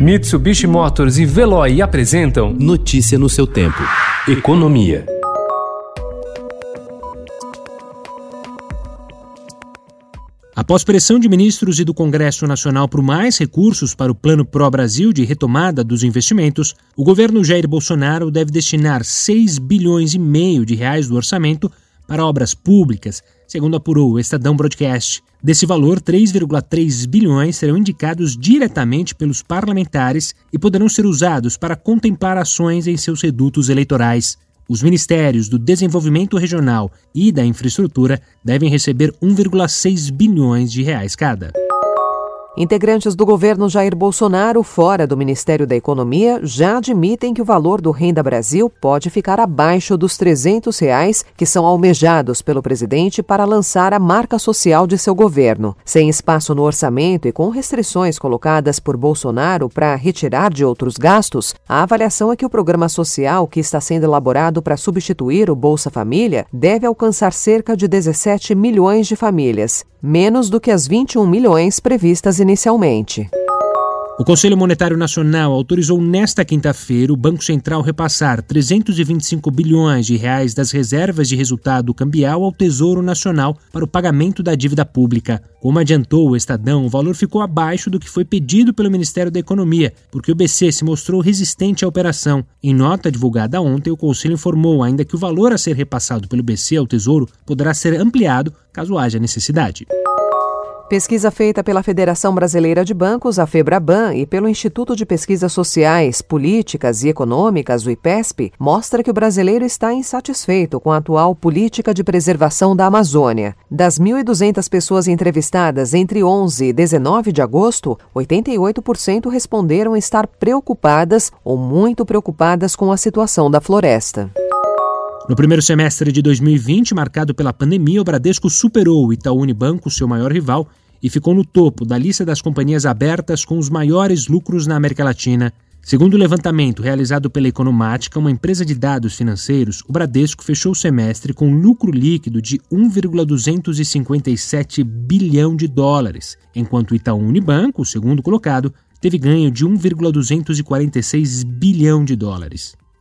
Mitsubishi Motors e Veloy apresentam Notícia no seu tempo. Economia. Após pressão de ministros e do Congresso Nacional por mais recursos para o Plano Pro Brasil de retomada dos investimentos, o governo Jair Bolsonaro deve destinar 6 bilhões e meio de reais do orçamento para obras públicas, segundo apurou o Estadão Broadcast. Desse valor, 3,3 bilhões serão indicados diretamente pelos parlamentares e poderão ser usados para contemplar ações em seus redutos eleitorais. Os ministérios do Desenvolvimento Regional e da Infraestrutura devem receber 1,6 bilhões de reais cada. Integrantes do governo Jair Bolsonaro, fora do Ministério da Economia, já admitem que o valor do Renda Brasil pode ficar abaixo dos 300 reais que são almejados pelo presidente para lançar a marca social de seu governo. Sem espaço no orçamento e com restrições colocadas por Bolsonaro para retirar de outros gastos, a avaliação é que o programa social que está sendo elaborado para substituir o Bolsa Família deve alcançar cerca de 17 milhões de famílias menos do que as 21 milhões previstas inicialmente. O Conselho Monetário Nacional autorizou nesta quinta-feira o Banco Central repassar 325 bilhões de reais das reservas de resultado cambial ao Tesouro Nacional para o pagamento da dívida pública. Como adiantou o Estadão, o valor ficou abaixo do que foi pedido pelo Ministério da Economia, porque o BC se mostrou resistente à operação. Em nota divulgada ontem, o Conselho informou ainda que o valor a ser repassado pelo BC ao Tesouro poderá ser ampliado caso haja necessidade. Pesquisa feita pela Federação Brasileira de Bancos, a FEBRABAN, e pelo Instituto de Pesquisas Sociais, Políticas e Econômicas, o IPESP, mostra que o brasileiro está insatisfeito com a atual política de preservação da Amazônia. Das 1.200 pessoas entrevistadas entre 11 e 19 de agosto, 88% responderam estar preocupadas ou muito preocupadas com a situação da floresta. No primeiro semestre de 2020, marcado pela pandemia, o Bradesco superou o Itaú Unibanco, seu maior rival, e ficou no topo da lista das companhias abertas com os maiores lucros na América Latina. Segundo o levantamento realizado pela Economática, uma empresa de dados financeiros, o Bradesco fechou o semestre com lucro líquido de 1,257 bilhão de dólares, enquanto o Itaú Unibanco, o segundo colocado, teve ganho de 1,246 bilhão de dólares.